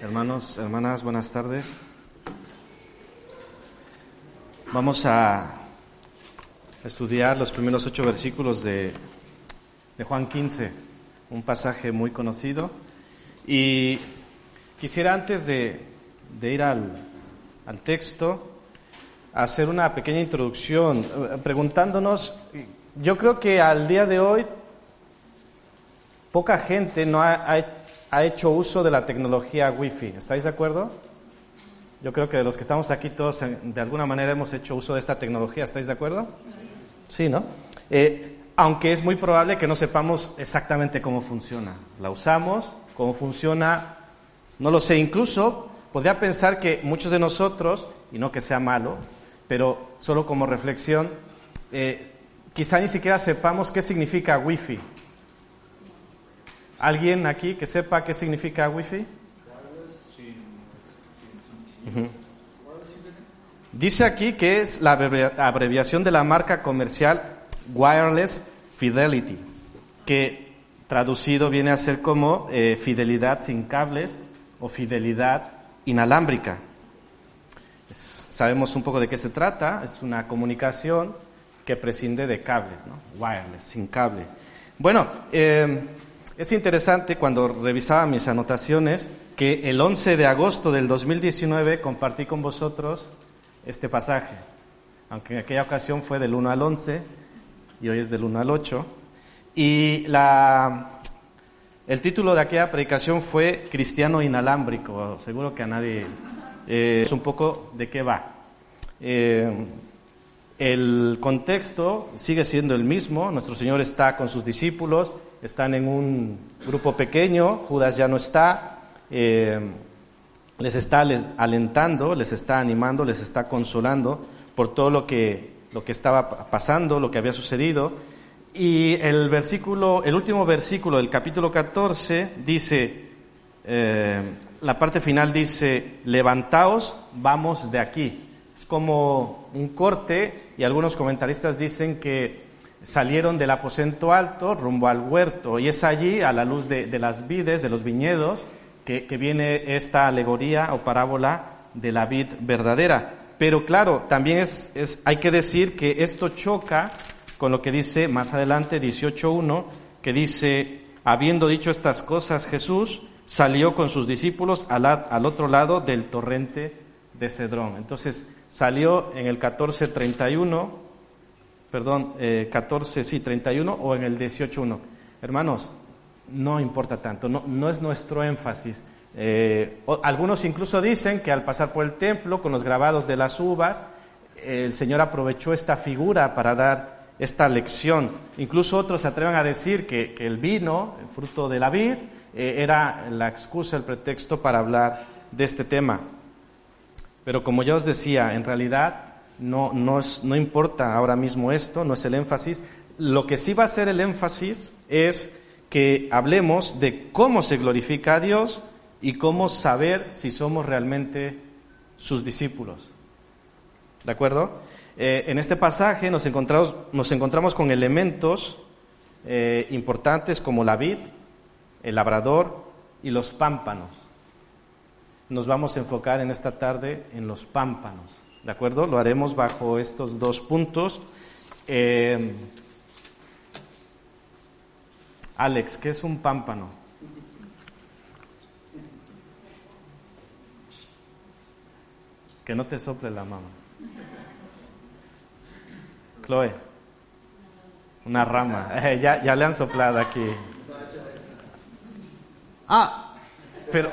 Hermanos, hermanas, buenas tardes. Vamos a estudiar los primeros ocho versículos de, Juan 15, un pasaje muy conocido. Y quisiera antes de, ir al, al texto hacer una pequeña introducción eh, preguntándonos, yo creo que al día de hoy poca gente no ha, ha hecho uso de la tecnología Wi-Fi. ¿Estáis de acuerdo? Yo creo que de los que estamos aquí todos de alguna manera hemos hecho uso de esta tecnología. ¿Estáis de acuerdo? Sí, ¿no? Eh, aunque es muy probable que no sepamos exactamente cómo funciona. La usamos, cómo funciona, no lo sé. Incluso podría pensar que muchos de nosotros, y no que sea malo, pero solo como reflexión, eh, quizá ni siquiera sepamos qué significa Wi-Fi. ¿Alguien aquí que sepa qué significa Wi-Fi? Dice aquí que es la abreviación de la marca comercial Wireless Fidelity, que traducido viene a ser como eh, fidelidad sin cables o fidelidad inalámbrica. sabemos un poco de qué se trata, es una comunicación que prescinde de cables, ¿no? wireless, sin cable. Bueno, eh, es interesante cuando revisaba mis anotaciones que el 11 de agosto del 2019 compartí con vosotros este pasaje, aunque en aquella ocasión fue del 1 al 11 y hoy es del 1 al 8. Y el título de aquella predicación fue Cristiano inalámbrico. Seguro que a nadie eh, es un poco de qué va. Eh, el contexto sigue siendo el mismo. Nuestro Señor está con sus discípulos, están en un grupo pequeño, Judas ya no está, eh, les está alentando, les está animando, les está consolando por todo lo que, lo que estaba pasando, lo que había sucedido. Y el versículo, el último versículo del capítulo 14 dice, eh, la parte final dice, levantaos, vamos de aquí. Es como un corte y algunos comentaristas dicen que salieron del aposento alto rumbo al huerto y es allí, a la luz de, las vides, de los viñedos, que, viene esta alegoría o parábola de la vid verdadera. Pero claro, también es, hay que decir que esto choca con lo que dice más adelante 18.1, que dice, habiendo dicho estas cosas, Jesús salió con sus discípulos al, al otro lado del torrente de Cedrón. Entonces salió en el 14.31 perdón, eh, 14, sí, 31 o en el 18.1. Hermanos, no importa tanto, no, no es nuestro énfasis. Eh, algunos incluso dicen que al pasar por el templo con los grabados de las uvas, el Señor aprovechó esta figura para dar esta lección. Incluso otros se atreven a decir que, el vino, el fruto de la vid, eh, era la excusa, el pretexto para hablar de este tema. Pero como ya os decía, en realidad no, no, no importa ahora mismo esto, no es el énfasis. Lo que sí va a ser el énfasis es que hablemos de cómo se glorifica a Dios y cómo saber si somos realmente sus discípulos. ¿De acuerdo? Eh, en este pasaje nos encontramos, nos encontramos con elementos eh, importantes como la vid, el labrador y los pámpanos. Nos vamos a enfocar en esta tarde en los pámpanos. ¿De acuerdo? Lo haremos bajo estos dos puntos. Eh, Alex, ¿qué es un pámpano? Que no te sople la mama. Chloe, una rama. Eh, ya, ya le han soplado aquí. Ah, pero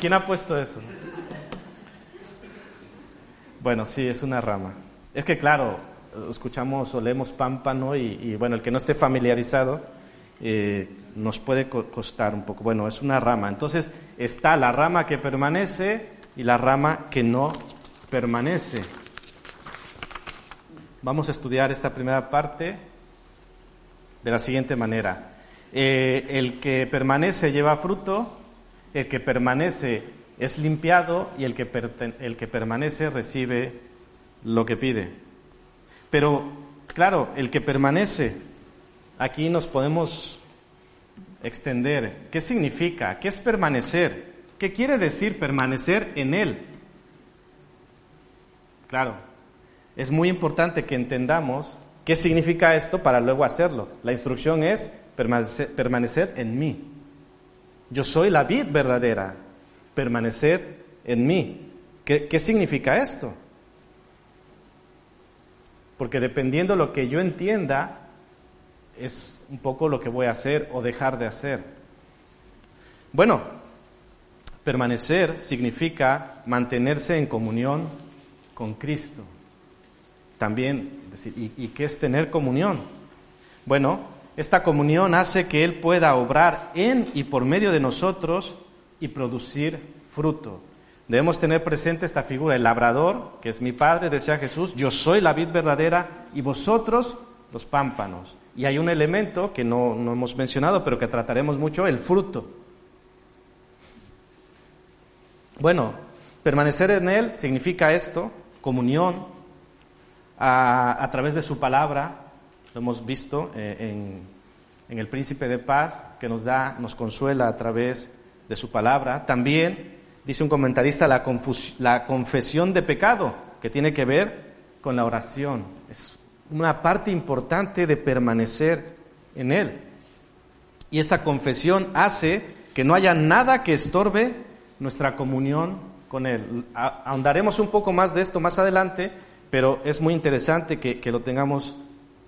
¿quién ha puesto eso? Bueno, sí, es una rama. Es que claro, escuchamos o leemos pámpano y, bueno, el que no esté familiarizado, eh, nos puede costar un poco. Bueno, es una rama. Entonces está la rama que permanece y la rama que no permanece. Vamos a estudiar esta primera parte de la siguiente manera. Eh, el que permanece lleva fruto, el que permanece es limpiado y el que, el que permanece recibe lo que pide. Pero, claro, el que permanece, aquí nos podemos extender. ¿Qué significa? ¿Qué es permanecer? ¿Qué quiere decir permanecer en Él? Claro, es muy importante que entendamos qué significa esto para luego hacerlo. La instrucción es permanecer, en mí. Yo soy la vid verdadera, permanecer en mí. ¿Qué, ¿Qué, significa esto? Porque dependiendo lo que yo entienda, es un poco lo que voy a hacer o dejar de hacer. Bueno, permanecer significa mantenerse en comunión con Cristo. También, ¿y, ¿y qué es tener comunión? Bueno, esta comunión hace que Él pueda obrar en y por medio de nosotros y producir fruto. Debemos tener presente esta figura, el labrador, que es mi Padre, decía Jesús, yo soy la vid verdadera y vosotros los pámpanos. Y hay un elemento que no, no hemos mencionado, pero que trataremos mucho, el fruto. Bueno, permanecer en Él significa esto, comunión, a, través de su palabra, lo hemos visto eh, en, el Príncipe de Paz, que nos da, nos consuela a través de su palabra. También, dice un comentarista, la, confesión de pecado, que tiene que ver con la oración. Es una parte importante de permanecer en Él. Y esa confesión hace que no haya nada que estorbe nuestra comunión con Él. Ahondaremos un poco más de esto más adelante, pero es muy interesante que lo tengamos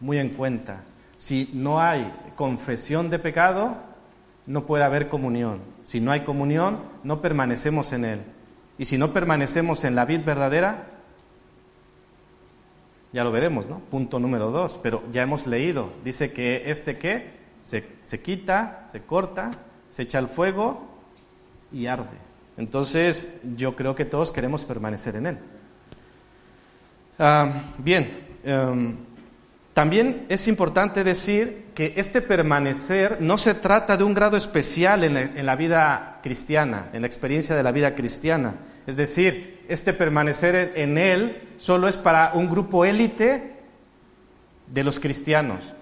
muy en cuenta. Si no hay confesión de pecado, no puede haber comunión. Si no hay comunión, no permanecemos en Él. Y si no permanecemos en la vid verdadera, ya lo veremos, ¿no? Punto número dos, pero ya hemos leído. Dice que este qué se, se quita, se corta, se echa al fuego y arde. Entonces, yo creo que todos queremos permanecer en Él. Ah, bien, em, también es importante decir que este permanecer no se trata de un grado especial en la, vida cristiana, en la experiencia de la vida cristiana. Es decir, este permanecer en Él solo es para un grupo élite de los cristianos.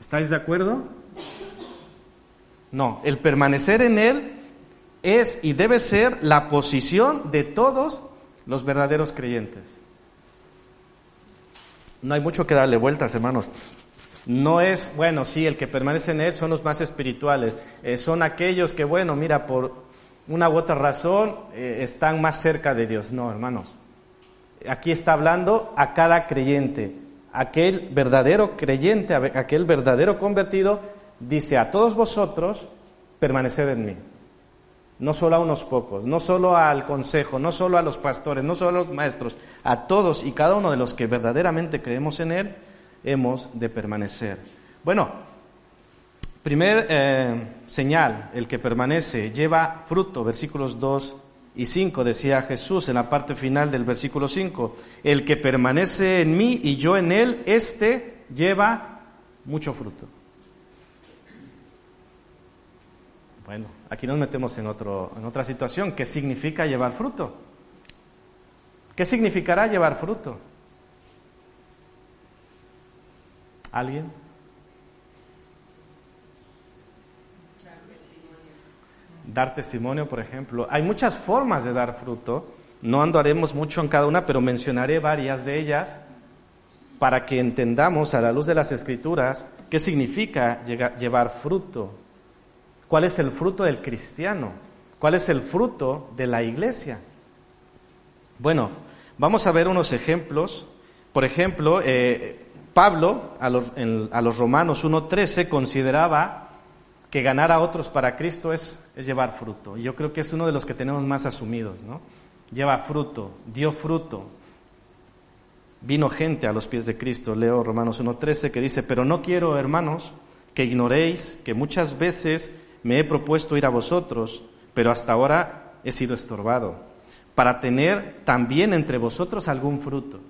¿Estáis de acuerdo? No, el permanecer en Él es y debe ser la posición de todos los verdaderos creyentes. No hay mucho que darle vueltas, hermanos. No es, bueno, sí, el que permanece en Él son los más espirituales. Eh, son aquellos que, bueno, mira, por una u otra razón eh, están más cerca de Dios. No, hermanos. Aquí está hablando a cada creyente. Aquel verdadero creyente, aquel verdadero convertido, dice a todos vosotros, permaneced en mí no solo a unos pocos, no solo al consejo, no solo a los pastores, no solo a los maestros, a todos y cada uno de los que verdaderamente creemos en Él, hemos de permanecer. Bueno, primer eh, señal, el que permanece lleva fruto, versículos 2 y 5, decía Jesús en la parte final del versículo 5, el que permanece en mí y yo en Él, éste lleva mucho fruto. Bueno, aquí nos metemos en, otro, en otra situación. ¿Qué significa llevar fruto? ¿Qué significará llevar fruto? ¿Alguien? Dar testimonio, por ejemplo. Hay muchas formas de dar fruto. No andaremos mucho en cada una, pero mencionaré varias de ellas para que entendamos a la luz de las escrituras qué significa llevar fruto. ¿Cuál es el fruto del cristiano? ¿Cuál es el fruto de la iglesia? Bueno, vamos a ver unos ejemplos. Por ejemplo, eh, Pablo a los, a los Romanos 1.13 consideraba que ganar a otros para Cristo es, es, llevar fruto. Y yo creo que es uno de los que tenemos más asumidos, ¿no? Lleva fruto, dio fruto. Vino gente a los pies de Cristo. Leo Romanos 1.13 que dice, pero no quiero, hermanos, que ignoréis que muchas veces me he propuesto ir a vosotros, pero hasta ahora he sido estorbado, para tener también entre vosotros algún fruto,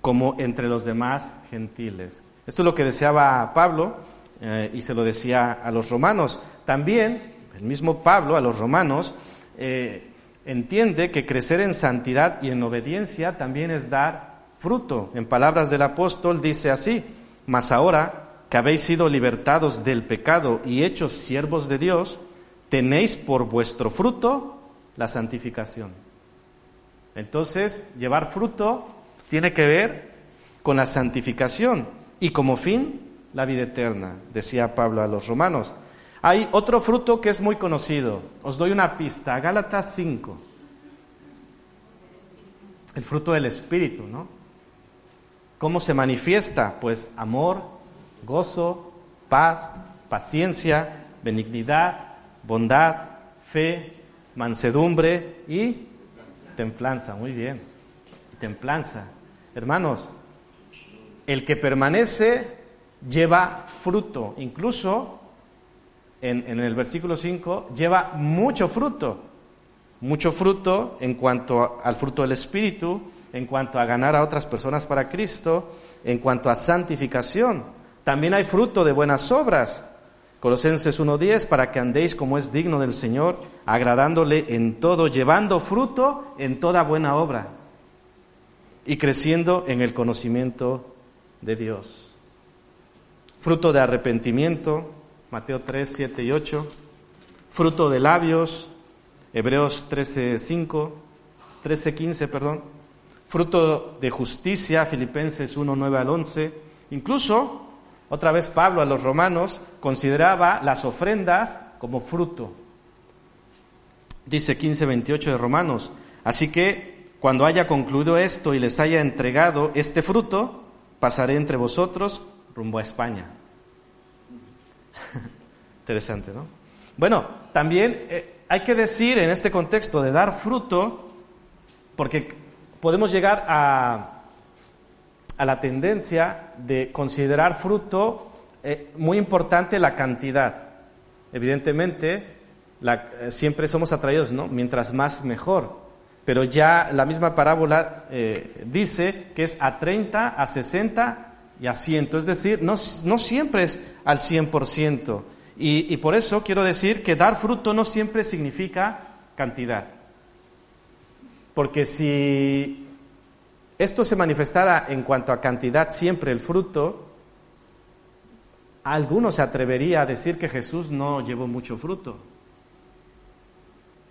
como entre los demás gentiles. Esto es lo que deseaba Pablo eh, y se lo decía a los romanos. También el mismo Pablo a los romanos eh, entiende que crecer en santidad y en obediencia también es dar fruto. En palabras del apóstol dice así, mas ahora que habéis sido libertados del pecado y hechos siervos de Dios, tenéis por vuestro fruto la santificación. Entonces, llevar fruto tiene que ver con la santificación y como fin la vida eterna, decía Pablo a los romanos. Hay otro fruto que es muy conocido. Os doy una pista. Gálatas 5. El fruto del Espíritu, ¿no? ¿Cómo se manifiesta? Pues amor, gozo, paz, paciencia, benignidad, bondad, fe, mansedumbre y templanza. Muy bien. Templanza. Hermanos, el que permanece lleva fruto. Incluso en, el versículo 5, lleva mucho fruto, mucho fruto en cuanto al fruto del Espíritu, en cuanto a ganar a otras personas para Cristo, en cuanto a santificación. También hay fruto de buenas obras. Colosenses 1.10, para que andéis como es digno del Señor, agradándole en todo, llevando fruto en toda buena obra y creciendo en el conocimiento de Dios. Fruto de arrepentimiento, Mateo 3, 7 y 8. Fruto de labios, Hebreos 13, 5, 13, 15, perdón. Fruto de justicia, Filipenses 1, 9 al 11. Incluso, otra vez Pablo a los romanos consideraba las ofrendas como fruto. Dice 15, 28 de Romanos. Así que cuando haya concluido esto y les haya entregado este fruto, pasaré entre vosotros rumbo a España. Interesante, ¿no? Bueno, también eh, hay que decir en este contexto de dar fruto, porque podemos llegar a, a la tendencia de considerar fruto eh, muy importante la cantidad. Evidentemente, eh, siempre somos atraídos, ¿no? Mientras más, mejor. Pero ya la misma parábola dice que es a 30, a 60 y asiento. Es decir, no, no siempre es al 100%. Y, y por eso quiero decir que dar fruto no siempre significa cantidad. Porque si esto se manifestara en cuanto a cantidad siempre el fruto, alguno se atrevería a decir que Jesús no llevó mucho fruto.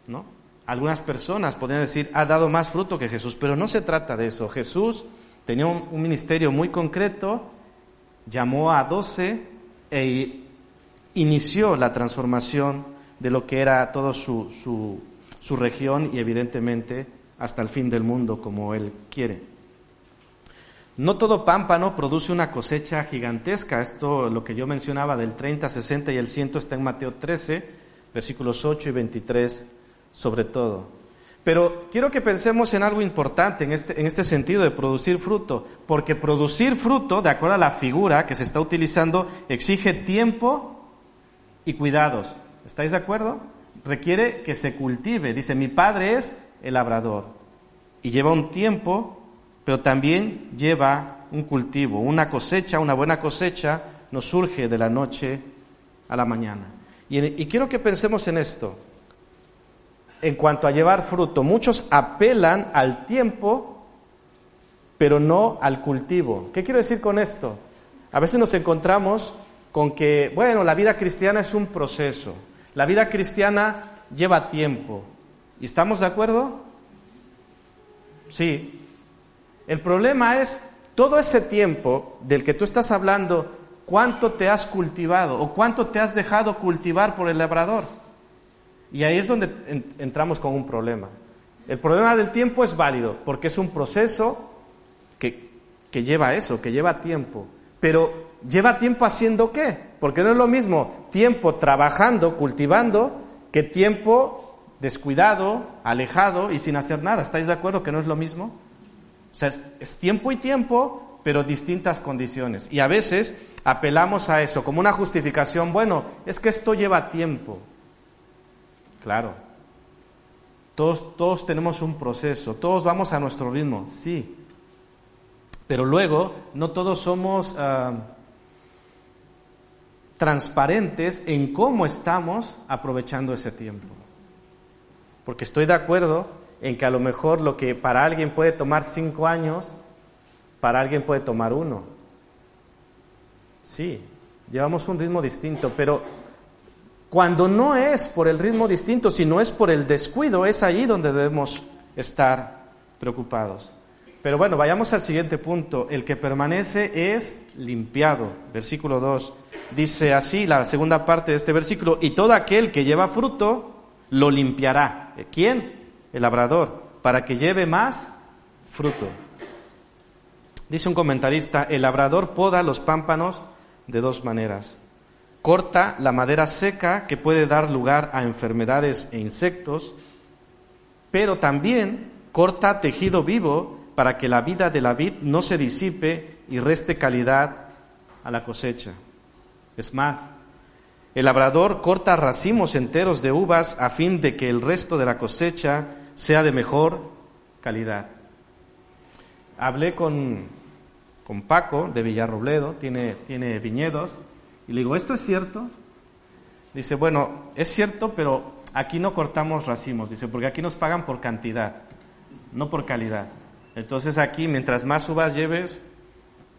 ¿No? Algunas personas podrían decir, ha dado más fruto que Jesús, pero no se trata de eso. Jesús tenía un, ministerio muy concreto, llamó a doce e inició la transformación de lo que era toda su, su, su región y evidentemente hasta el fin del mundo como él quiere. No todo pámpano produce una cosecha gigantesca. Esto, lo que yo mencionaba del 30, 60 y el 100 está en Mateo 13, versículos 8 y 23 sobre todo. Pero quiero que pensemos en algo importante en este, en este sentido de producir fruto, porque producir fruto, de acuerdo a la figura que se está utilizando, exige tiempo y cuidados. ¿Estáis de acuerdo? Requiere que se cultive. Dice, mi padre es el labrador. Y lleva un tiempo, pero también lleva un cultivo. Una cosecha, una buena cosecha, no surge de la noche a la mañana. y quiero que pensemos en esto en cuanto a llevar fruto. Muchos apelan al tiempo, pero no al cultivo. ¿Qué quiero decir con esto? A veces nos encontramos con que, bueno, la vida cristiana es un proceso. La vida cristiana lleva tiempo. ¿Y estamos de acuerdo? Sí. El problema es todo ese tiempo del que tú estás hablando, cuánto te has cultivado o cuánto te has dejado cultivar por el labrador. Y ahí es donde entramos con un problema. El problema del tiempo es válido, porque es un proceso que, que lleva eso, que lleva tiempo. Pero lleva tiempo haciendo qué? Porque no es lo mismo tiempo trabajando, cultivando, que tiempo descuidado, alejado y sin hacer nada. ¿Estáis de acuerdo que no es lo mismo? O sea, es, tiempo y tiempo, pero distintas condiciones. Y a veces apelamos a eso como una justificación, bueno, es que esto lleva tiempo. Claro, todos, todos tenemos un proceso, todos vamos a nuestro ritmo, sí, pero luego no todos somos ah, transparentes en cómo estamos aprovechando ese tiempo. Porque estoy de acuerdo en que a lo mejor lo que para alguien puede tomar cinco años, para alguien puede tomar uno. Sí, llevamos un ritmo distinto, pero cuando no es por el ritmo distinto, sino es por el descuido, es allí donde debemos estar preocupados. Pero bueno, vayamos al siguiente punto. El que permanece es limpiado. Versículo 2. Dice así la segunda parte de este versículo, y todo aquel que lleva fruto lo limpiará. ¿Quién? El labrador, para que lleve más fruto. Dice un comentarista, el labrador poda los pámpanos de dos maneras. Corta la madera seca que puede dar lugar a enfermedades e insectos, pero también corta tejido vivo para que la vida de la vid no se disipe y reste calidad a la cosecha. Es más, el labrador corta racimos enteros de uvas a fin de que el resto de la cosecha sea de mejor calidad. Hablé con con Paco de Villarrobledo, tiene, tiene viñedos, y le digo, ¿esto es cierto? Dice, bueno, es cierto, pero aquí no cortamos racimos, dice, porque aquí nos pagan por cantidad, no por calidad. Entonces aquí, mientras más uvas lleves,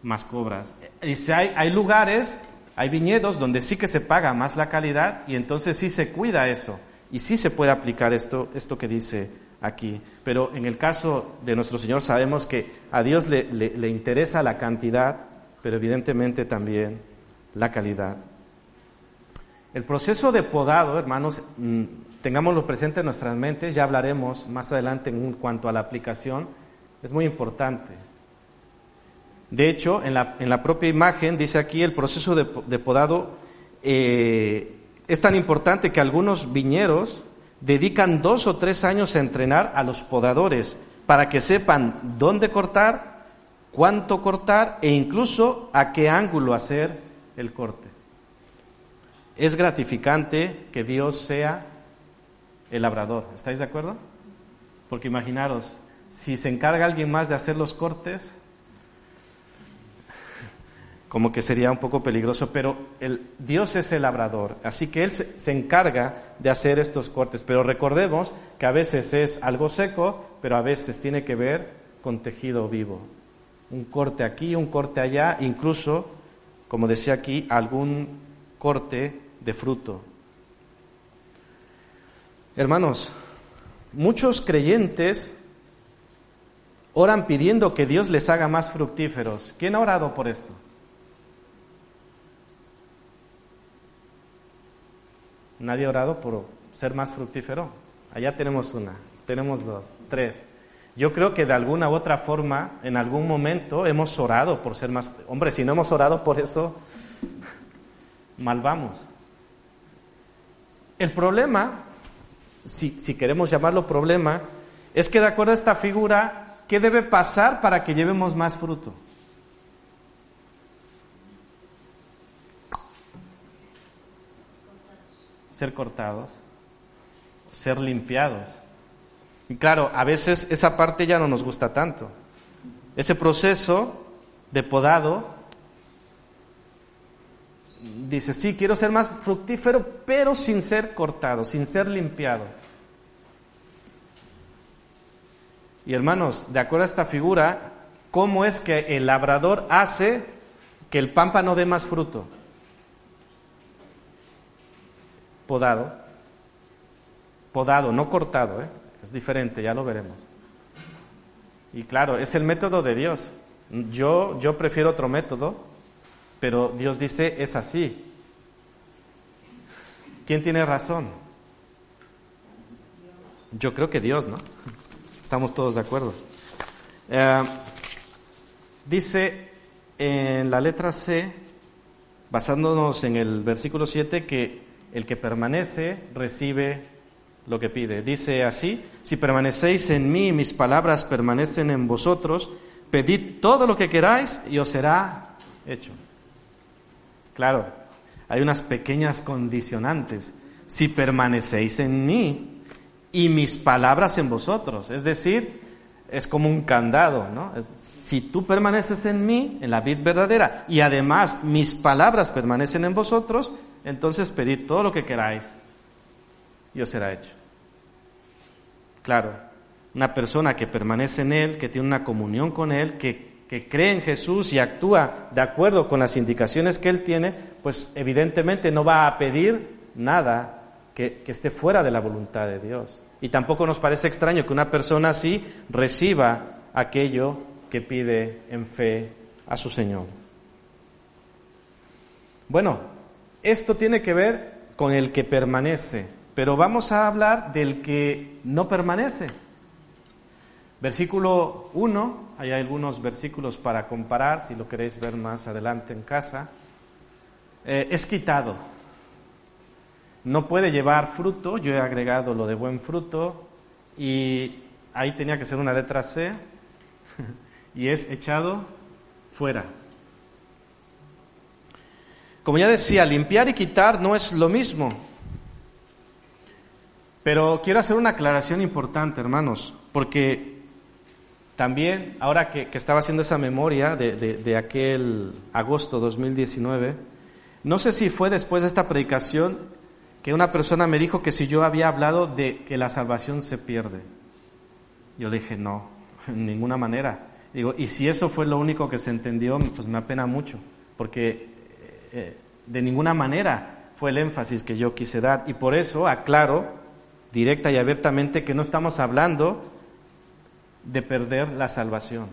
más cobras. Dice, hay, hay lugares, hay viñedos donde sí que se paga más la calidad y entonces sí se cuida eso y sí se puede aplicar esto, esto que dice aquí. Pero en el caso de nuestro Señor sabemos que a Dios le, interesa la cantidad, pero evidentemente también la calidad. El proceso de podado, hermanos, mm, tengámoslo presente en nuestras mentes, ya hablaremos más adelante en cuanto a la aplicación, es muy importante. De hecho, en la, en la propia imagen dice aquí el proceso de, podado eh, es tan importante que algunos viñeros dedican dos o tres años a entrenar a los podadores para que sepan dónde cortar, cuánto cortar e incluso a qué ángulo hacer el corte. Es gratificante que Dios sea el labrador. ¿Estáis de acuerdo? Porque imaginaros, si se encarga alguien más de hacer los cortes, como que sería un poco peligroso, pero el, Dios es el labrador, así que Él se, encarga de hacer estos cortes. Pero recordemos que a veces es algo seco, pero a veces tiene que ver con tejido vivo. Un corte aquí, un corte allá, incluso, como decía aquí, algún corte de fruto. Hermanos, muchos creyentes oran pidiendo que Dios les haga más fructíferos. ¿Quién ha orado por esto? Nadie ha orado por ser más fructífero. Allá tenemos una, tenemos dos, tres. Yo creo que de alguna u otra forma, en algún momento, hemos orado por ser más... Hombre, si no hemos orado por eso, mal vamos. El problema, si, si queremos llamarlo problema, es que de acuerdo a esta figura, ¿qué debe pasar para que llevemos más fruto? Ser cortados, ser limpiados. Y claro, a veces esa parte ya no nos gusta tanto. Ese proceso de podado dice, sí, quiero ser más fructífero, pero sin ser cortado, sin ser limpiado. Y hermanos, de acuerdo a esta figura, ¿cómo es que el labrador hace que el pámpano dé más fruto? Podado, podado, no cortado, ¿eh? es diferente, ya lo veremos. Y claro, es el método de Dios. Yo, yo prefiero otro método, pero Dios dice es así. ¿Quién tiene razón? Yo creo que Dios, ¿no? Estamos todos de acuerdo. Eh, dice en la letra C, basándonos en el versículo 7, que el que permanece recibe lo que pide. Dice así, si permanecéis en mí y mis palabras permanecen en vosotros, pedid todo lo que queráis y os será hecho. Claro, hay unas pequeñas condicionantes. Si permanecéis en mí y mis palabras en vosotros, es decir, es como un candado, ¿no? Si tú permaneces en mí, en la vid verdadera, y además mis palabras permanecen en vosotros, entonces pedid todo lo que queráis y os será hecho. Claro, una persona que permanece en Él, que tiene una comunión con Él, que, cree en Jesús y actúa de acuerdo con las indicaciones que Él tiene, pues evidentemente no va a pedir nada que, que esté fuera de la voluntad de Dios. Y tampoco nos parece extraño que una persona así reciba aquello que pide en fe a su Señor. Bueno, esto tiene que ver con el que permanece, pero vamos a hablar del que no permanece. Versículo 1, hay algunos versículos para comparar, si lo queréis ver más adelante en casa. Eh, es quitado. No puede llevar fruto, yo he agregado lo de buen fruto, y ahí tenía que ser una letra C, y es echado fuera. Como ya decía, limpiar y quitar no es lo mismo. Pero quiero hacer una aclaración importante, hermanos, porque también, ahora que, estaba haciendo esa memoria de, de, aquel agosto 2019, no sé si fue después de esta predicación que una persona me dijo que si yo había hablado de que la salvación se pierde. Yo le dije, no, en ninguna manera. Digo, y si eso fue lo único que se entendió, pues me apena mucho, porque eh, de ninguna manera fue el énfasis que yo quise dar. Y por eso aclaro directa y abiertamente que no estamos hablando de perder la salvación.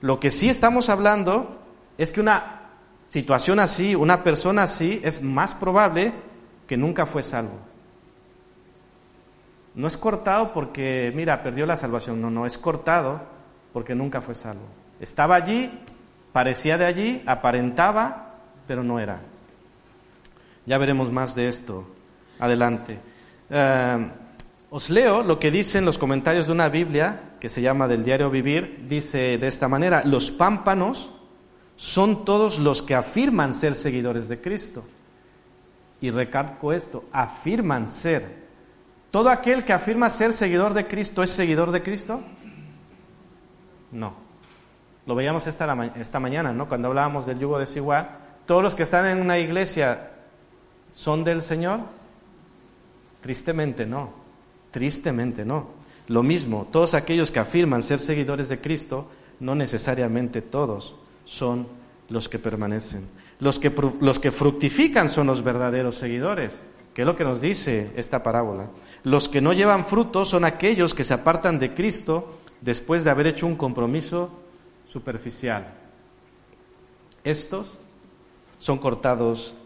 Lo que sí estamos hablando es que una situación así, una persona así, es más probable que nunca fue salvo. No es cortado porque, mira, perdió la salvación, no, no, es cortado porque nunca fue salvo. Estaba allí, parecía de allí, aparentaba, pero no era. Ya veremos más de esto adelante. Eh, os leo lo que dicen los comentarios de una Biblia que se llama del diario Vivir. Dice de esta manera, los pámpanos son todos los que afirman ser seguidores de Cristo. Y recalco esto, afirman ser. ¿Todo aquel que afirma ser seguidor de Cristo es seguidor de Cristo? No. Lo veíamos esta, esta mañana, ¿no? Cuando hablábamos del yugo desigual. ¿Todos los que están en una iglesia son del Señor? Tristemente no, tristemente no. Lo mismo, todos aquellos que afirman ser seguidores de Cristo, no necesariamente todos son los que permanecen. Los que, los que fructifican son los verdaderos seguidores, que es lo que nos dice esta parábola. Los que no llevan fruto son aquellos que se apartan de Cristo después de haber hecho un compromiso superficial. Estos son cortados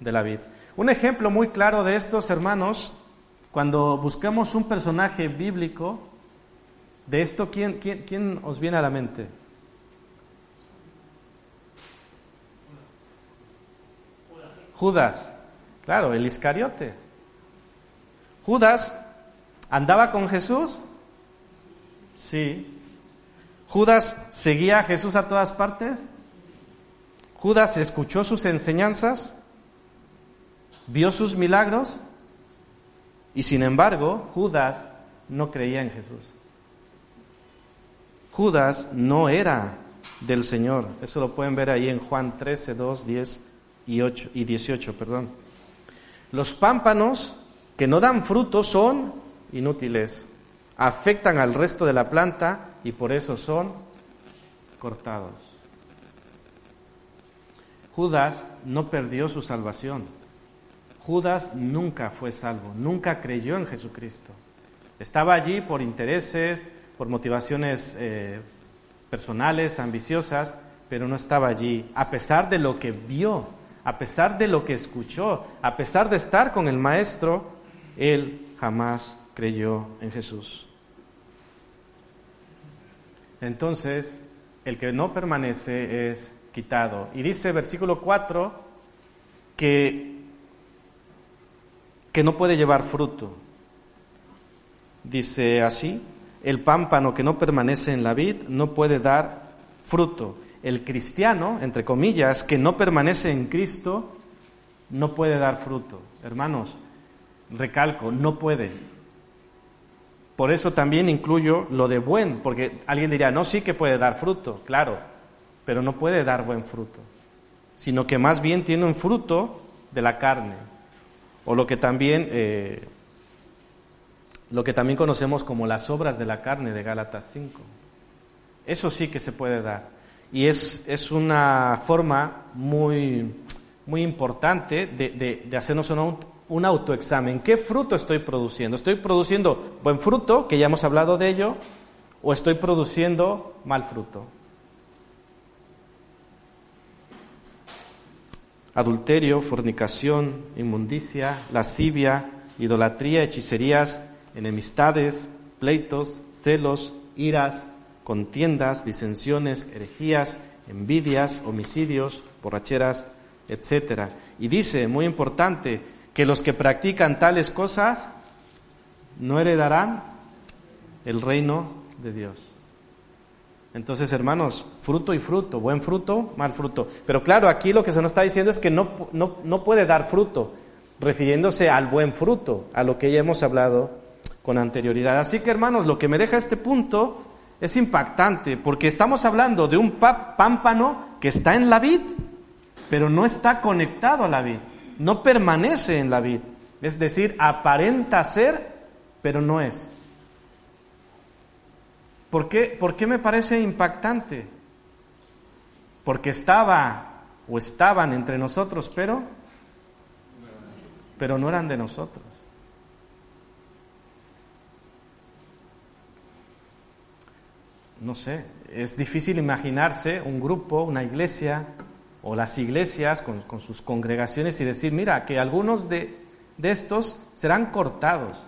de la vid. Un ejemplo muy claro de estos hermanos cuando buscamos un personaje bíblico, de esto, ¿quién, quién, os viene a la mente? Judas, claro, el Iscariote. Judas andaba con Jesús, sí. Judas seguía a Jesús a todas partes. Judas escuchó sus enseñanzas, vio sus milagros, y sin embargo, Judas no creía en Jesús. Judas no era del Señor. Eso lo pueden ver ahí en Juan 13, 2, 10 y, 8, y 18. Perdón. Los pámpanos que no dan fruto son inútiles, afectan al resto de la planta y por eso son cortados. Judas no perdió su salvación. Judas nunca fue salvo, nunca creyó en Jesucristo. Estaba allí por intereses, por motivaciones eh, personales, ambiciosas, pero no estaba allí, a pesar de lo que vio, a pesar de lo que escuchó, a pesar de estar con el Maestro, él jamás creyó en Jesús. Entonces, el que no permanece es quitado. Y dice versículo 4 que que no puede llevar fruto. Dice así, el pámpano que no permanece en la vid no puede dar fruto. El cristiano, entre comillas, que no permanece en Cristo, no puede dar fruto. Hermanos, recalco, no puede. Por eso también incluyo lo de buen, porque alguien diría, no, sí que puede dar fruto, claro, pero no puede dar buen fruto, sino que más bien tiene un fruto de la carne, o lo que también, eh, lo que también conocemos como las obras de la carne de Gálatas 5. Eso sí que se puede dar. Y es, es una forma muy, muy importante de, de, hacernos un autoexamen. ¿Qué fruto estoy produciendo? ¿Estoy produciendo buen fruto, que ya hemos hablado de ello, o estoy produciendo mal fruto? Adulterio, fornicación, inmundicia, lascivia, idolatría, hechicerías, enemistades, pleitos, celos, iras, contiendas, disensiones, herejías, envidias, homicidios, borracheras, etc. Y dice, muy importante, que los que practican tales cosas no heredarán el reino de Dios. Entonces, hermanos, fruto y fruto, buen fruto, mal fruto. Pero claro, aquí lo que se nos está diciendo es que no, no, no puede dar fruto, refiriéndose al buen fruto, a lo que ya hemos hablado con anterioridad. Así que, hermanos, lo que me deja este punto es impactante, porque estamos hablando de un pámpano que está en la vid, pero no está conectado a la vid no permanece en la vid. Es decir, aparenta ser, pero no es. ¿Por qué, ¿Por qué me parece impactante? Porque estaba o estaban entre nosotros, pero, pero no eran de nosotros. No sé, es difícil imaginarse un grupo, una iglesia, o las iglesias con, sus congregaciones y decir, mira, que algunos de, estos serán cortados.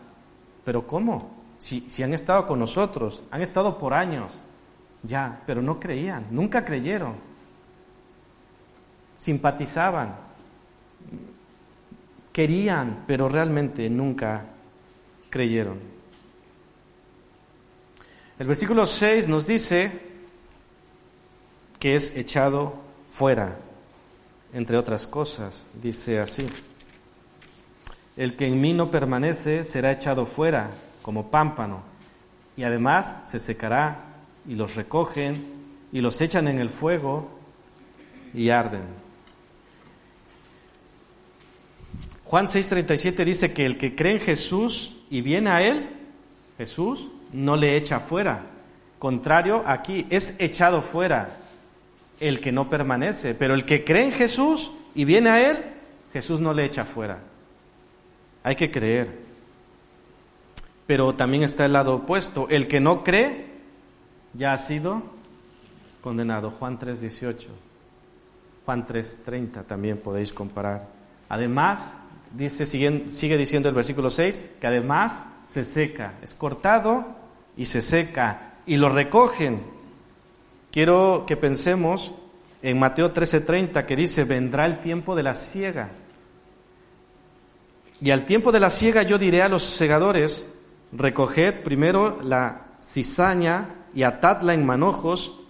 Pero ¿cómo? Si, han estado con nosotros, han estado por años, ya, pero no creían, nunca creyeron. Simpatizaban, querían, pero realmente nunca creyeron. El versículo 6 nos dice que es echado fuera entre otras cosas. Dice así, el que en mí no permanece será echado fuera como pámpano, y además se secará, y los recogen, y los echan en el fuego, y arden. Juan 6:37 dice que el que cree en Jesús y viene a Él, Jesús, no le echa fuera. Contrario, aquí es echado fuera el que no permanece, pero el que cree en Jesús y viene a Él, Jesús no le echa fuera. Hay que creer. Pero también está el lado opuesto. El que no cree ya ha sido condenado. Juan 3:18. Juan 3:30 también podéis comparar. Además, dice, sigue, diciendo el versículo 6, que además se seca, es cortado y se seca, y lo recogen Quiero que pensemos en Mateo 13:30 que dice, vendrá el tiempo de la siega. Y al tiempo de la siega yo diré a los segadores, recoged primero la cizaña y atadla en manojos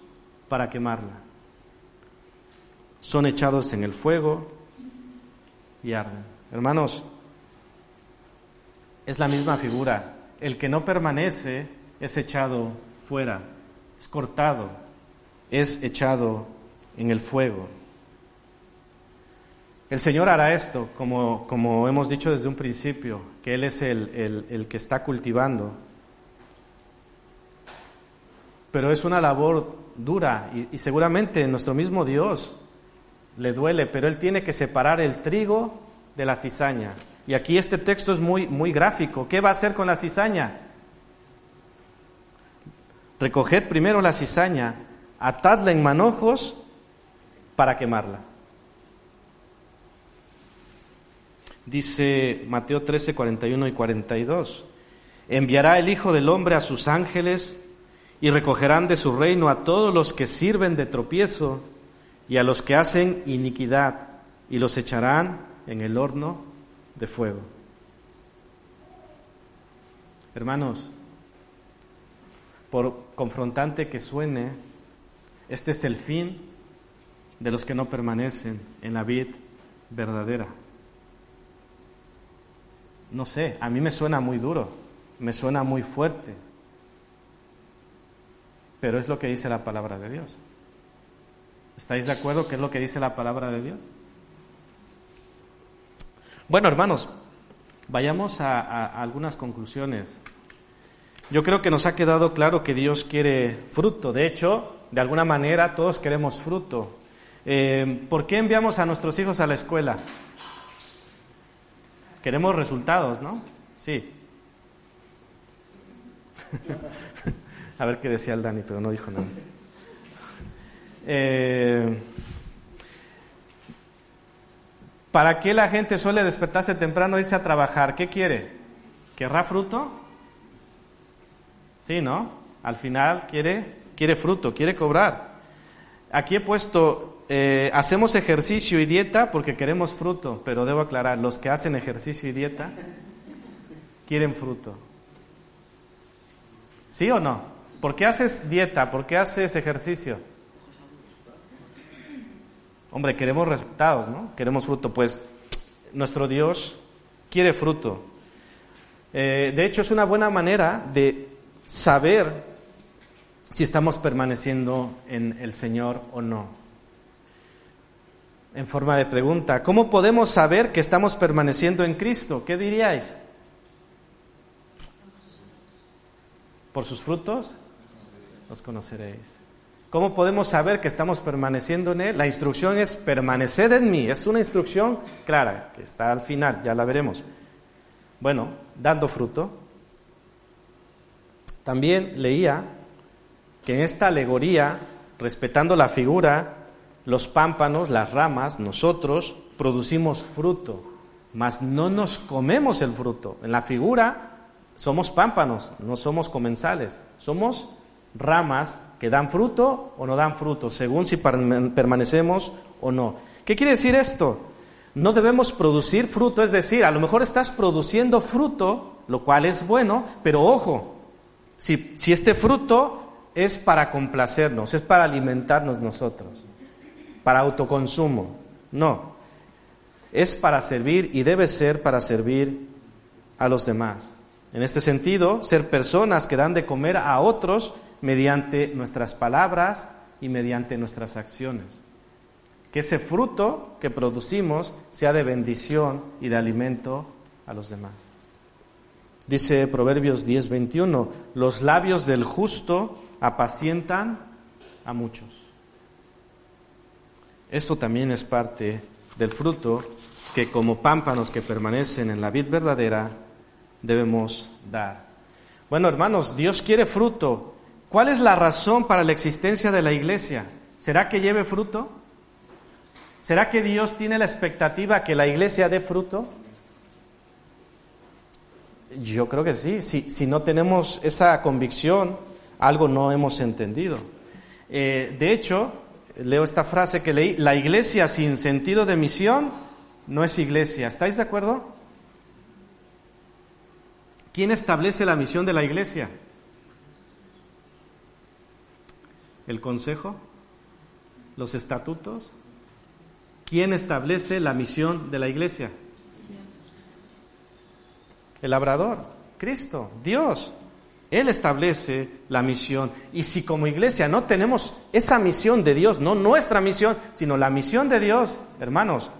para quemarla. Son echados en el fuego y arden. Hermanos, es la misma figura. El que no permanece es echado fuera, es cortado, es echado en el fuego. El Señor hará esto, como, como hemos dicho desde un principio, que Él es el, el que está cultivando. Pero es una labor dura y, y seguramente nuestro mismo Dios le duele, pero Él tiene que separar el trigo de la cizaña. Y aquí este texto es muy, muy gráfico. ¿Qué va a hacer con la cizaña? Recoged primero la cizaña atadla en manojos para quemarla. Dice Mateo 13, 41 y 42, enviará el Hijo del Hombre a sus ángeles y recogerán de su reino a todos los que sirven de tropiezo y a los que hacen iniquidad y los echarán en el horno de fuego. Hermanos, por confrontante que suene, Este es el fin de los que no permanecen en la vid verdadera. No sé, a mí me suena muy duro, me suena muy fuerte, pero es lo que dice la palabra de Dios. ¿Estáis de acuerdo que es lo que dice la palabra de Dios? Bueno, hermanos, vayamos a, algunas conclusiones. Yo creo que nos ha quedado claro que Dios quiere fruto. De hecho, de alguna manera todos queremos fruto. Eh, ¿Por qué enviamos a nuestros hijos a la escuela? Queremos resultados, ¿no? Sí. a ver qué decía el Dani, pero no dijo nada. Eh, ¿Para qué la gente suele despertarse temprano e irse a trabajar? ¿Qué quiere? ¿Querrá fruto? Sí, ¿no? Al final quiere, quiere fruto, quiere cobrar. Aquí he puesto, eh, hacemos ejercicio y dieta porque queremos fruto, pero debo aclarar, los que hacen ejercicio y dieta quieren fruto. ¿Sí o no? ¿Por qué haces dieta? ¿Por qué haces ejercicio? Hombre, queremos resultados, ¿no? Queremos fruto. Pues nuestro Dios quiere fruto. Eh, de hecho, es una buena manera de saber si estamos permaneciendo en el Señor o no. En forma de pregunta, ¿cómo podemos saber que estamos permaneciendo en Cristo? ¿Qué diríais? ¿Por sus frutos? Los conoceréis. ¿Cómo podemos saber que estamos permaneciendo en Él? La instrucción es permanecer en mí. Es una instrucción clara, que está al final, ya la veremos. Bueno, dando fruto. También leía que en esta alegoría, respetando la figura, los pámpanos, las ramas, nosotros producimos fruto, mas no nos comemos el fruto. En la figura somos pámpanos, no somos comensales, somos ramas que dan fruto o no dan fruto, según si permanecemos o no. ¿Qué quiere decir esto? No debemos producir fruto, es decir, a lo mejor estás produciendo fruto, lo cual es bueno, pero ojo, si, este fruto es para complacernos, es para alimentarnos nosotros, para autoconsumo, no, es para servir y debe ser para servir a los demás. En este sentido, ser personas que dan de comer a otros mediante nuestras palabras y mediante nuestras acciones. Que ese fruto que producimos sea de bendición y de alimento a los demás. Dice Proverbios 10:21, los labios del justo apacientan a muchos. Esto también es parte del fruto que como pámpanos que permanecen en la vid verdadera debemos dar. Bueno, hermanos, Dios quiere fruto ¿Cuál es la razón para la existencia de la iglesia? ¿Será que lleve fruto? ¿Será que Dios tiene la expectativa que la iglesia dé fruto? Yo creo que sí. Si, no tenemos esa convicción, algo no hemos entendido. Eh, de hecho, leo esta frase que leí, la iglesia sin sentido de misión no es iglesia. ¿Estáis de acuerdo? ¿Quién establece la misión de la iglesia? el consejo, los estatutos. ¿Quién establece la misión de la iglesia? El labrador, Cristo, Dios. Él establece la misión. Y si como iglesia no tenemos esa misión de Dios, no nuestra misión, sino la misión de Dios, hermanos,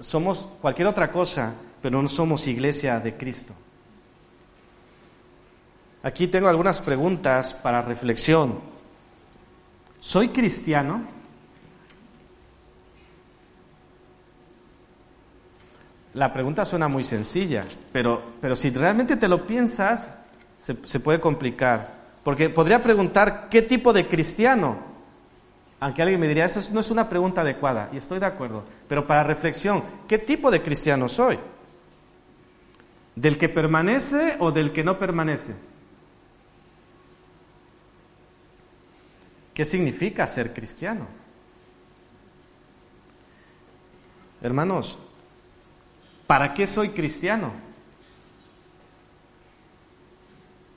somos cualquier otra cosa, pero no somos iglesia de Cristo. Aquí tengo algunas preguntas para reflexión. ¿Soy cristiano? La pregunta suena muy sencilla, pero, pero si realmente te lo piensas, se, puede complicar. Porque podría preguntar, ¿qué tipo de cristiano? Aunque alguien me diría, esa no es una pregunta adecuada, y estoy de acuerdo. Pero para reflexión, ¿qué tipo de cristiano soy? ¿Del que permanece o del que no permanece? ¿Qué significa ser cristiano? Hermanos, ¿para qué soy cristiano?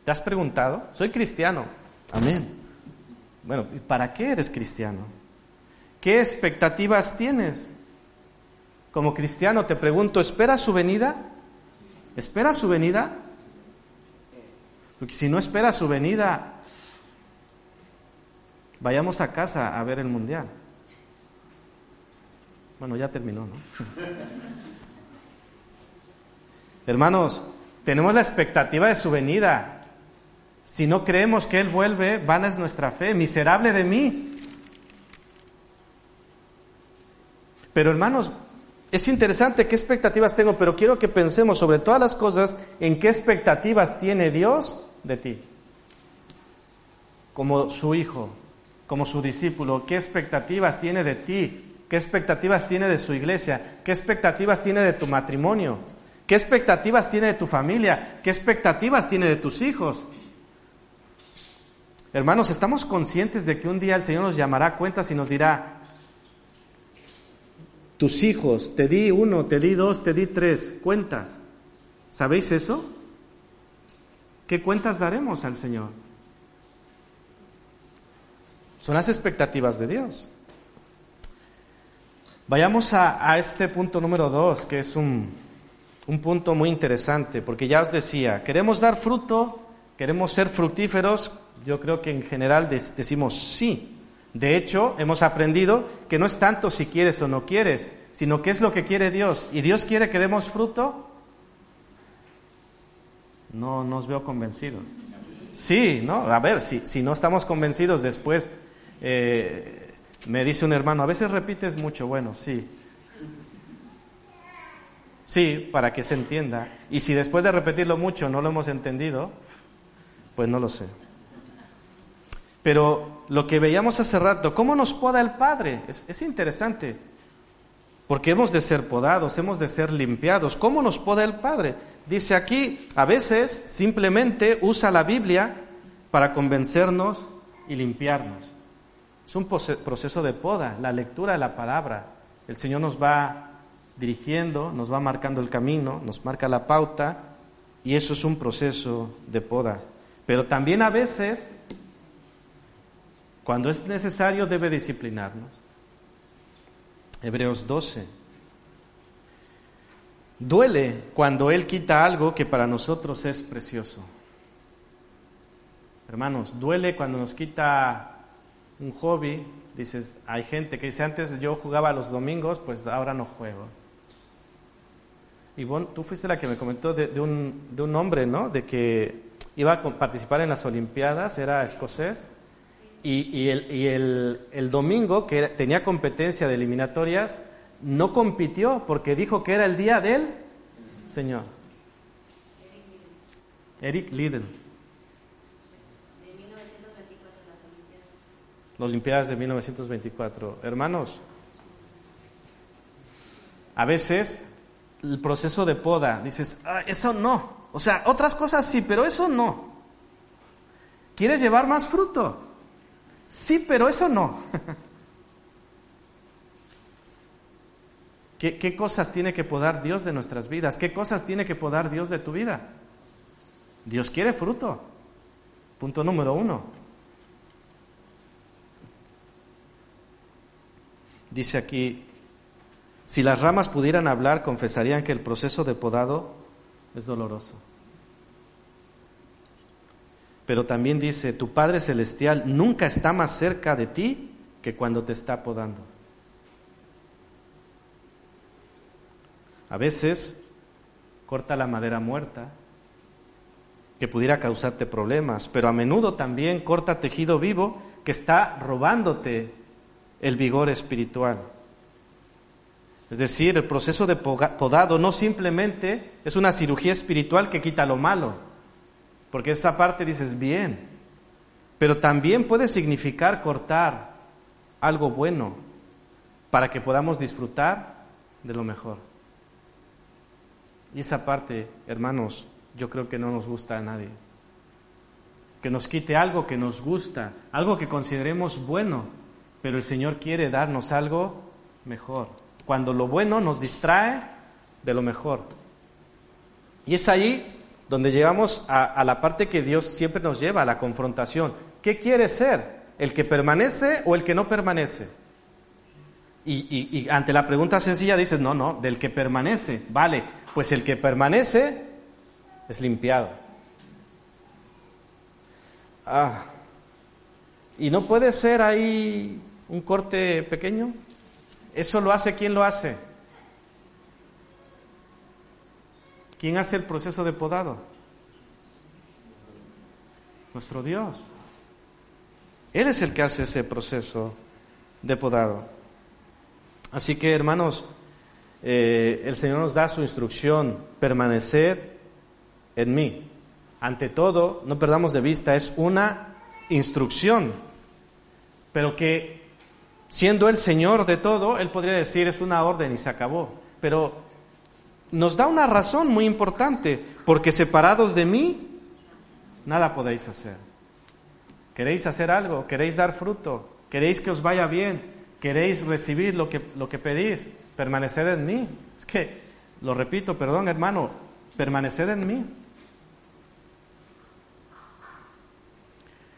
¿Te has preguntado? Soy cristiano. Amén. Bueno, ¿para qué eres cristiano? ¿Qué expectativas tienes? Como cristiano te pregunto, ¿espera su venida? ¿Espera su venida? Porque si no espera su venida, vayamos a casa a ver el mundial. Bueno, ya terminó, ¿no? Hermanos, tenemos la expectativa de su venida. Si no creemos que Él vuelve, vana es nuestra fe. Miserable de mí. Pero hermanos, es interesante qué expectativas tengo, pero quiero que pensemos sobre todas las cosas en qué expectativas tiene Dios de ti. Como su hijo, como su discípulo, qué expectativas tiene de ti, qué expectativas tiene de su iglesia, qué expectativas tiene de tu matrimonio, qué expectativas tiene de tu familia, qué expectativas tiene de tus hijos. Hermanos, estamos conscientes de que un día el Señor nos llamará a cuentas y nos dirá, tus hijos, te di uno, te di dos, te di tres, cuentas. ¿Sabéis eso? ¿Qué cuentas daremos al Señor? Son las expectativas de Dios. Vayamos a, este punto número dos, que es un, un punto muy interesante, porque ya os decía, queremos dar fruto, queremos ser fructíferos, yo creo que en general decimos sí, de hecho, hemos aprendido que no es tanto si quieres o no quieres, sino qué es lo que quiere Dios. ¿Y Dios quiere que demos fruto? No nos veo convencidos. Sí, ¿no? A ver, si, si no estamos convencidos después, eh, me dice un hermano, a veces repites mucho, bueno, sí. Sí, para que se entienda. Y si después de repetirlo mucho no lo hemos entendido, pues no lo sé. Pero lo que veíamos hace rato, ¿cómo nos poda el Padre? Es, interesante, porque hemos de ser podados, hemos de ser limpiados. ¿Cómo nos poda el Padre? Dice aquí, a veces simplemente usa la Biblia para convencernos y limpiarnos. Es un proceso de poda, la lectura de la palabra. El Señor nos va dirigiendo, nos va marcando el camino, nos marca la pauta, y eso es un proceso de poda. Pero también a veces cuando es necesario debe disciplinarnos. Hebreos 12. Duele cuando Él quita algo que para nosotros es precioso. Hermanos, duele cuando nos quita un hobby. Dices, hay gente que dice, antes yo jugaba los domingos, pues ahora no juego. Y tú fuiste la que me comentó de, un, de un hombre, ¿no? De que iba a participar en las Olimpiadas, era escocés, y, el, domingo, que tenía competencia de eliminatorias, no compitió porque dijo que era el día del Señor. Eric Liddell. Las Olimpiadas de 1924. Hermanos, a veces el proceso de poda, dices, ah, eso no. O sea, otras cosas sí, pero eso no. ¿Quieres llevar más fruto? Sí, pero eso no. ¿Qué, cosas tiene que podar Dios de nuestras vidas? ¿Qué cosas tiene que podar Dios de tu vida? Dios quiere fruto. Punto número uno. Dice aquí, si las ramas pudieran hablar, confesarían que el proceso de podado es doloroso. Pero también dice, tu Padre Celestial nunca está más cerca de ti que cuando te está podando. A veces corta la madera muerta, que pudiera causarte problemas, pero a menudo también corta tejido vivo que está robándote el vigor espiritual. Es decir, el proceso de podado no simplemente es una cirugía espiritual que quita lo malo, porque esa parte dices bien, pero también puede significar cortar algo bueno para que podamos disfrutar de lo mejor. Y esa parte, hermanos, yo creo que no nos gusta a nadie. Que nos quite algo que nos gusta, algo que consideremos bueno, pero el Señor quiere darnos algo mejor. Cuando lo bueno nos distrae de lo mejor. Y es ahí donde llegamos a, la parte que Dios siempre nos lleva, a la confrontación. ¿Qué quieres ser? ¿El que permanece o el que no permanece? Y, y, ante la pregunta sencilla dices, no, no, del que permanece. Vale, pues el que permanece es limpiado. Ah, ¿Y no puede ser ahí un corte pequeño? ¿Eso lo hace quién lo hace? ¿Quién hace el proceso de podado? Nuestro Dios. Él es el que hace ese proceso de podado. Así que, hermanos, eh, el Señor nos da su instrucción, permanecer en mí. Ante todo, no perdamos de vista, es una instrucción, pero que siendo el Señor de todo, Él podría decir es una orden y se acabó. Pero nos da una razón muy importante, porque separados de mí, nada podéis hacer. ¿Queréis hacer algo? ¿Queréis dar fruto? ¿Queréis que os vaya bien? ¿Queréis recibir lo que, lo que pedís? Permaneced en mí. Es que, lo repito, perdón hermano, permaneced en mí.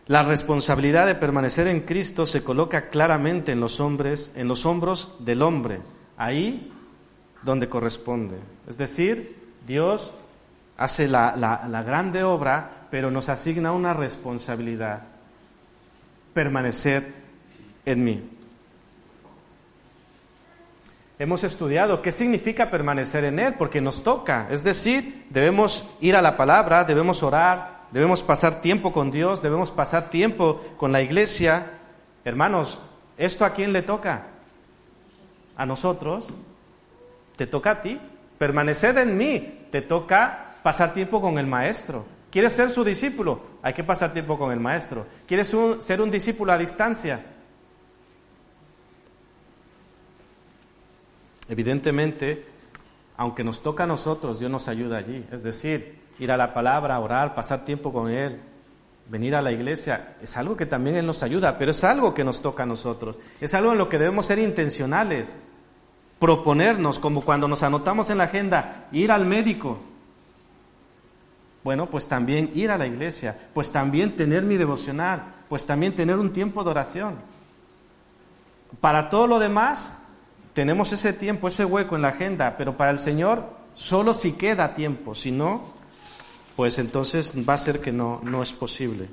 La responsabilidad de permanecer en Cristo se coloca claramente en los hombres, en los hombros del hombre, ahí donde corresponde. Es decir, Dios hace la, la grande obra, pero nos asigna una responsabilidad, permanecer en mí. Hemos estudiado qué significa permanecer en Él, porque nos toca, es decir, debemos ir a la palabra, debemos orar, debemos pasar tiempo con Dios, debemos pasar tiempo con la iglesia. Hermanos, ¿esto a quién le toca? A nosotros. Te toca a ti. Permanecer en mí. Te toca pasar tiempo con el maestro. ¿Quieres ser su discípulo? Hay que pasar tiempo con el maestro. ¿Quieres ser un discípulo a distancia? Evidentemente, aunque nos toca a nosotros, Dios nos ayuda allí. Es decir, ir a la palabra, orar, pasar tiempo con Él, venir a la iglesia, es algo que también Él nos ayuda, pero es algo que nos toca a nosotros. Es algo en lo que debemos ser intencionales, proponernos, como cuando nos anotamos en la agenda, ir al médico. Bueno, pues también ir a la iglesia, pues también tener mi devocional, pues también tener un tiempo de oración. Para todo lo demás, tenemos ese tiempo, ese hueco en la agenda, pero para el Señor solo si queda tiempo, si no, pues entonces va a ser que no, no es posible.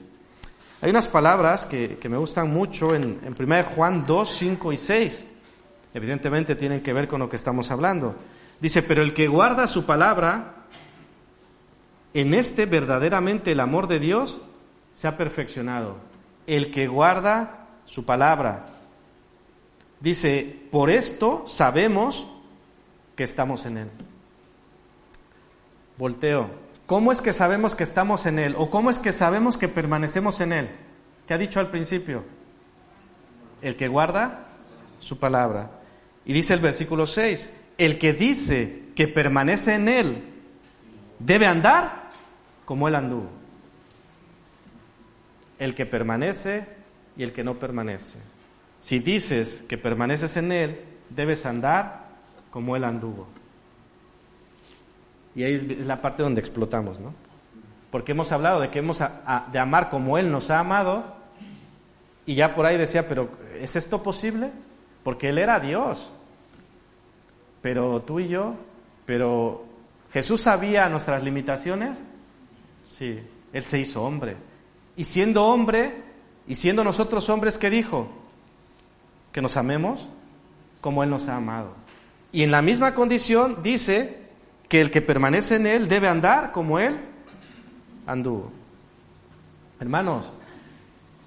Hay unas palabras que, me gustan mucho en, en 1 Juan 2, 5 y 6. Evidentemente tienen que ver con lo que estamos hablando. Dice, pero el que guarda su palabra, en este verdaderamente el amor de Dios se ha perfeccionado. El que guarda su palabra. Dice, por esto sabemos que estamos en Él. Volteo. ¿Cómo es que sabemos que estamos en Él? ¿O cómo es que sabemos que permanecemos en Él? ¿Qué ha dicho al principio? El que guarda su palabra. Y dice el versículo 6, el que dice que permanece en Él debe andar como Él anduvo. El que permanece y el que no permanece. Si dices que permaneces en Él, debes andar como Él anduvo. Y ahí es la parte donde explotamos, ¿no? Porque hemos hablado de que hemos de amar como Él nos ha amado, y ya por ahí decía, pero ¿es esto posible? Porque Él era Dios. Pero tú y yo, pero Jesús sabía nuestras limitaciones. Sí, Él se hizo hombre. Y siendo hombre, y siendo nosotros hombres, ¿qué dijo? Que nos amemos como Él nos ha amado. Y en la misma condición dice que el que permanece en Él debe andar como Él anduvo. Hermanos,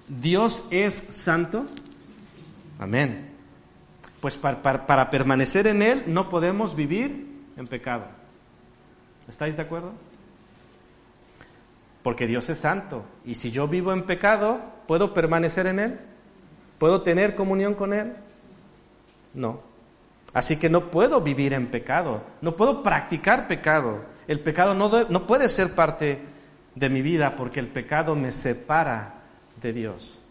Dios es santo. Amén. Pues para, permanecer en Él no podemos vivir en pecado. ¿Estáis de acuerdo? Porque Dios es santo. Y si yo vivo en pecado, ¿puedo permanecer en Él? ¿Puedo tener comunión con Él? No. Así que no puedo vivir en pecado, no puedo practicar pecado. El pecado no, no puede ser parte de mi vida porque el pecado me separa de Dios.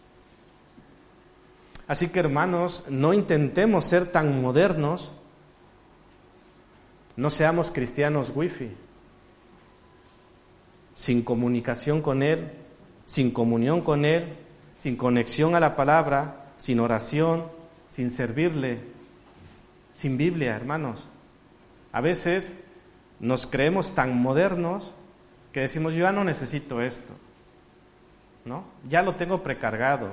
Así que hermanos, no intentemos ser tan modernos, no seamos cristianos wifi, sin comunicación con Él, sin comunión con Él, sin conexión a la palabra, sin oración, sin servirle, sin Biblia, hermanos. A veces nos creemos tan modernos que decimos, yo ya no necesito esto, ¿no? Ya lo tengo precargado.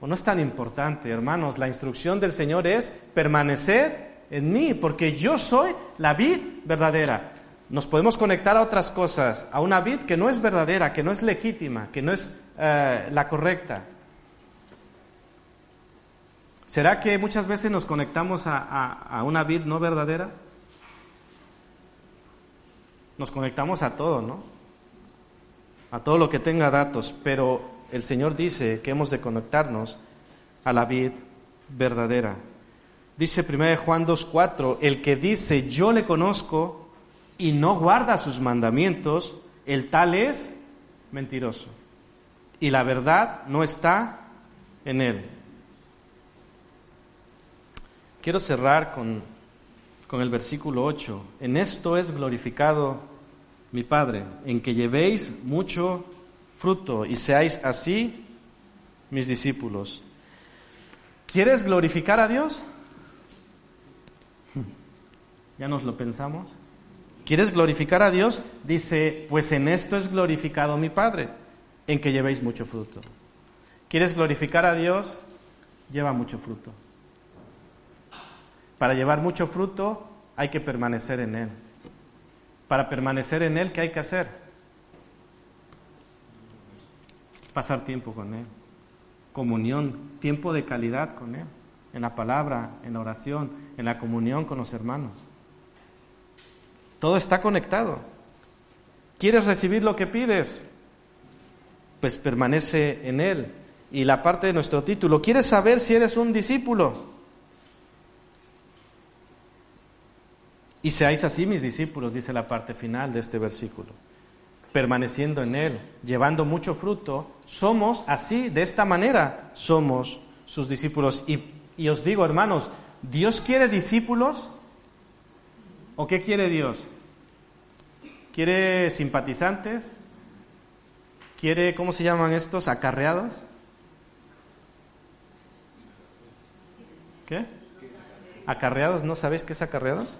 O no es tan importante, hermanos. La instrucción del Señor es permanecer en mí, porque yo soy la vid verdadera. Nos podemos conectar a otras cosas, a una vid que no es verdadera, que no es legítima, que no es eh, la correcta. ¿Será que muchas veces nos conectamos a una vid no verdadera? nos conectamos a todo, ¿no? A todo lo que tenga datos, pero el Señor dice que hemos de conectarnos a la vid verdadera. Dice 1 Juan 2.4, el que dice yo le conozco y no guarda sus mandamientos, el tal es mentiroso. Y la verdad no está en él. Quiero cerrar con, con el versículo 8. En esto es glorificado mi Padre, en que llevéis mucho fruto y seáis así mis discípulos. ¿Quieres glorificar a Dios? ¿Ya nos lo pensamos? ¿Quieres glorificar a Dios? Dice, pues en esto es glorificado mi Padre, en que llevéis mucho fruto. ¿Quieres glorificar a Dios? Lleva mucho fruto. Para llevar mucho fruto hay que permanecer en Él para permanecer en Él, ¿qué hay que hacer? Pasar tiempo con Él. Comunión, tiempo de calidad con Él. En la palabra, en la oración, en la comunión con los hermanos. Todo está conectado. ¿Quieres recibir lo que pides? Pues permanece en Él. Y la parte de nuestro título, ¿quieres saber si eres un discípulo? Y seáis así mis discípulos, dice la parte final de este versículo. Permaneciendo en Él, llevando mucho fruto, somos así, de esta manera, somos sus discípulos. Y, os digo, hermanos, ¿Dios quiere discípulos? ¿O qué quiere Dios? ¿Quiere simpatizantes? ¿Quiere, cómo se llaman estos, acarreados? ¿Qué? ¿Acarreados? ¿No sabéis qué es acarreados?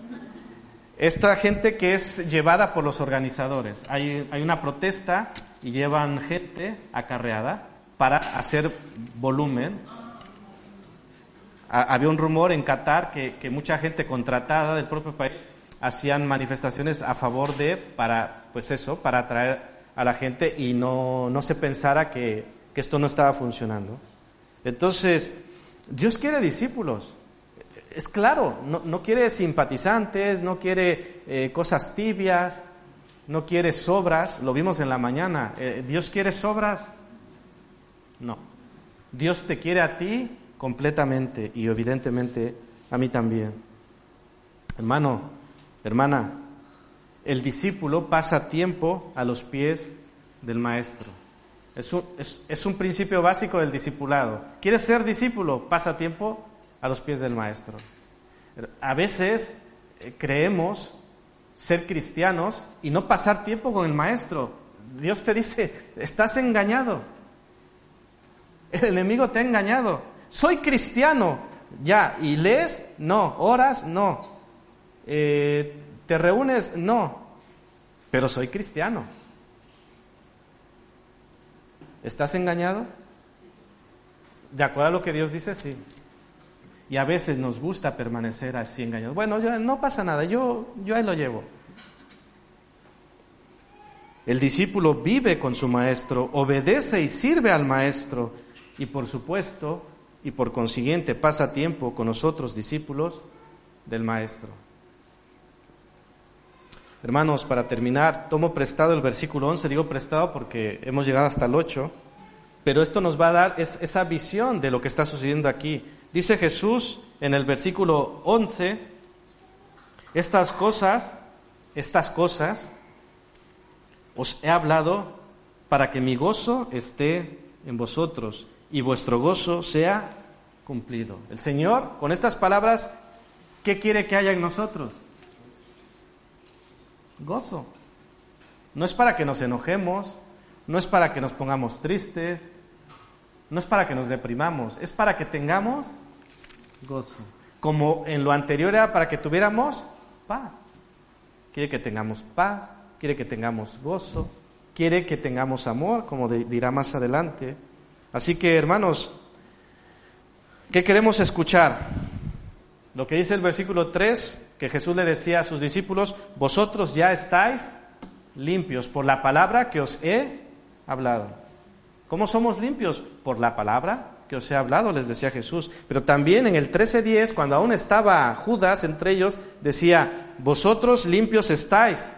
Esta gente que es llevada por los organizadores. Hay, una protesta y llevan gente acarreada para hacer volumen. había un rumor en Qatar que, mucha gente contratada del propio país hacían manifestaciones a favor de, para, pues eso, para atraer a la gente y no, se pensara que, que esto no estaba funcionando. Entonces, Dios quiere discípulos es claro, no, quiere simpatizantes, no quiere eh, cosas tibias, no quiere sobras, lo vimos en la mañana. Eh, ¿Dios quiere sobras? No. Dios te quiere a ti completamente y evidentemente a mí también. Hermano, hermana, el discípulo pasa tiempo a los pies del maestro. Es un, es un principio básico del discipulado. ¿Quieres ser discípulo? Pasa tiempo a los pies del Maestro. A veces eh, creemos ser cristianos y no pasar tiempo con el Maestro. Dios te dice, estás engañado. El enemigo te ha engañado. Soy cristiano, ya. ¿Y lees? No. ¿Oras? No. Eh, ¿Te reúnes? No. Pero soy cristiano. ¿Estás engañado? ¿De acuerdo a lo que Dios dice? Sí. Y a veces nos gusta permanecer así engañados. Bueno, no pasa nada, yo, yo ahí lo llevo. El discípulo vive con su maestro, obedece y sirve al maestro y por supuesto y por consiguiente pasa tiempo con nosotros discípulos del maestro. Hermanos, para terminar, tomo prestado el versículo 11, digo prestado porque hemos llegado hasta el 8, pero esto nos va a dar esa visión de lo que está sucediendo aquí. Dice Jesús en el versículo 11, estas cosas, estas cosas os he hablado para que mi gozo esté en vosotros y vuestro gozo sea cumplido. El Señor, con estas palabras, ¿qué quiere que haya en nosotros? Gozo. No es para que nos enojemos, no es para que nos pongamos tristes, no es para que nos deprimamos, es para que tengamos gozo. Como en lo anterior era para que tuviéramos paz. Quiere que tengamos paz, quiere que tengamos gozo, quiere que tengamos amor, como dirá más adelante. Así que, hermanos, ¿qué queremos escuchar? Lo que dice el versículo 3, que Jesús le decía a sus discípulos, vosotros ya estáis limpios por la palabra que os he hablado. ¿Cómo somos limpios? Por la palabra que os he hablado, les decía Jesús. Pero también en el 13.10, cuando aún estaba Judas entre ellos, decía, vosotros limpios estáis,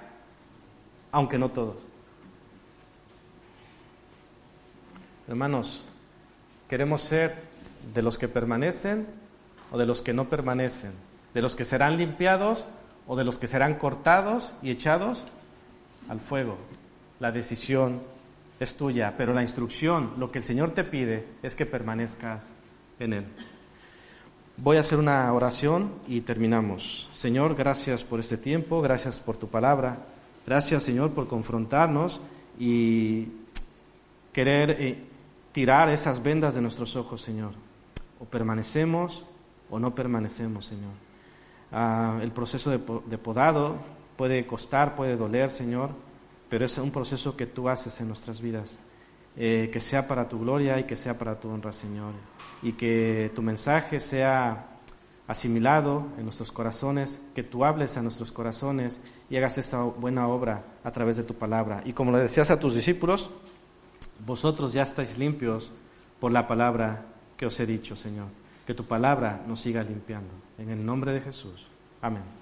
aunque no todos. Hermanos, queremos ser de los que permanecen o de los que no permanecen, de los que serán limpiados o de los que serán cortados y echados al fuego. La decisión es tuya, pero la instrucción, lo que el Señor te pide es que permanezcas en Él. Voy a hacer una oración y terminamos. Señor, gracias por este tiempo, gracias por tu palabra, gracias Señor por confrontarnos y querer eh, tirar esas vendas de nuestros ojos, Señor. O permanecemos o no permanecemos, Señor. Ah, el proceso de, de podado puede costar, puede doler, Señor pero es un proceso que tú haces en nuestras vidas. Eh, que sea para tu gloria y que sea para tu honra, Señor. Y que tu mensaje sea asimilado en nuestros corazones, que tú hables a nuestros corazones y hagas esta buena obra a través de tu palabra. Y como le decías a tus discípulos, vosotros ya estáis limpios por la palabra que os he dicho, Señor. Que tu palabra nos siga limpiando. En el nombre de Jesús. Amén.